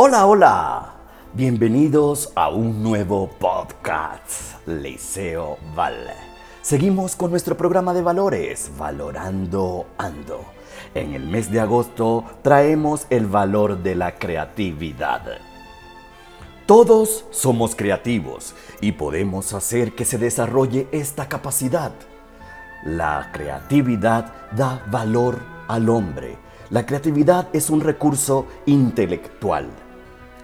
Hola, hola. Bienvenidos a un nuevo podcast, Liceo Val. Seguimos con nuestro programa de valores, Valorando Ando. En el mes de agosto traemos el valor de la creatividad. Todos somos creativos y podemos hacer que se desarrolle esta capacidad. La creatividad da valor al hombre. La creatividad es un recurso intelectual.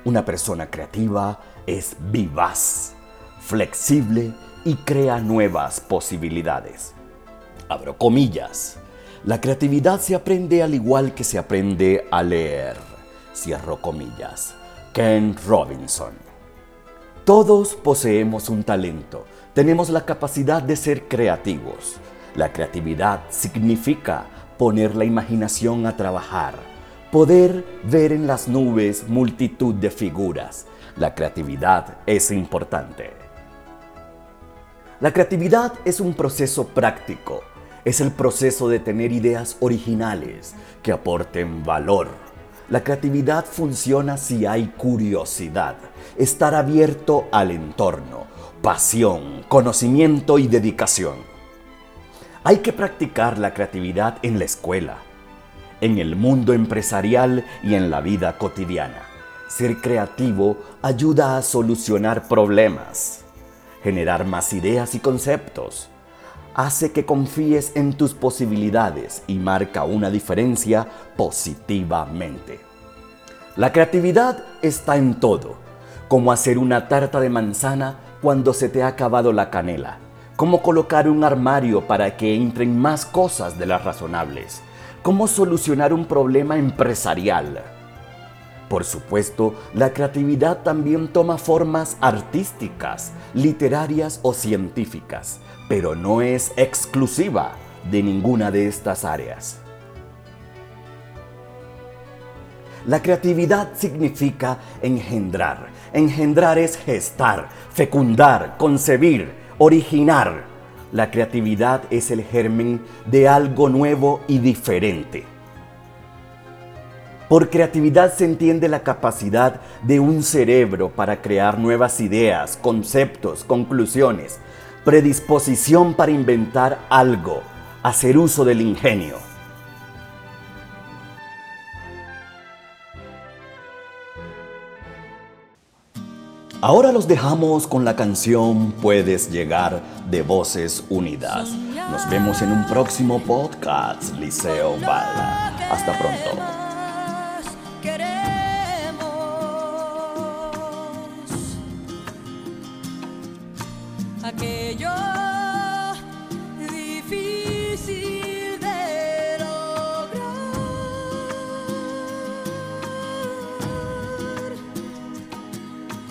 Una persona creativa es vivaz, flexible y crea nuevas posibilidades. Abro comillas. La creatividad se aprende al igual que se aprende a leer. Cierro comillas. Ken Robinson. Todos poseemos un talento, tenemos la capacidad de ser creativos. La creatividad significa poner la imaginación a trabajar, poder ver en las nubes multitud de figuras. La creatividad es importante. La creatividad es un proceso práctico, es el proceso de tener ideas originales que aporten valor la creatividad funciona si hay curiosidad, estar abierto al entorno, pasión, conocimiento y dedicación. Hay que practicar la creatividad en la escuela, en el mundo empresarial y en la vida cotidiana. Ser creativo ayuda a solucionar problemas, generar más ideas y conceptos, hace que confíes en tus posibilidades y marca una diferencia positivamente. La creatividad está en todo, como hacer una tarta de manzana cuando se te ha acabado la canela, como colocar un armario para que entren más cosas de las razonables, cómo solucionar un problema empresarial. Por supuesto, la creatividad también toma formas artísticas, literarias o científicas, pero no es exclusiva de ninguna de estas áreas. La creatividad significa engendrar. Engendrar es gestar, fecundar, concebir, originar. La creatividad es el germen de algo nuevo y diferente. Por creatividad se entiende la capacidad de un cerebro para crear nuevas ideas, conceptos, conclusiones, predisposición para inventar algo, hacer uso del ingenio. Ahora los dejamos con la canción Puedes llegar de Voces Unidas. Nos vemos en un próximo podcast, Liceo Bala. Hasta pronto.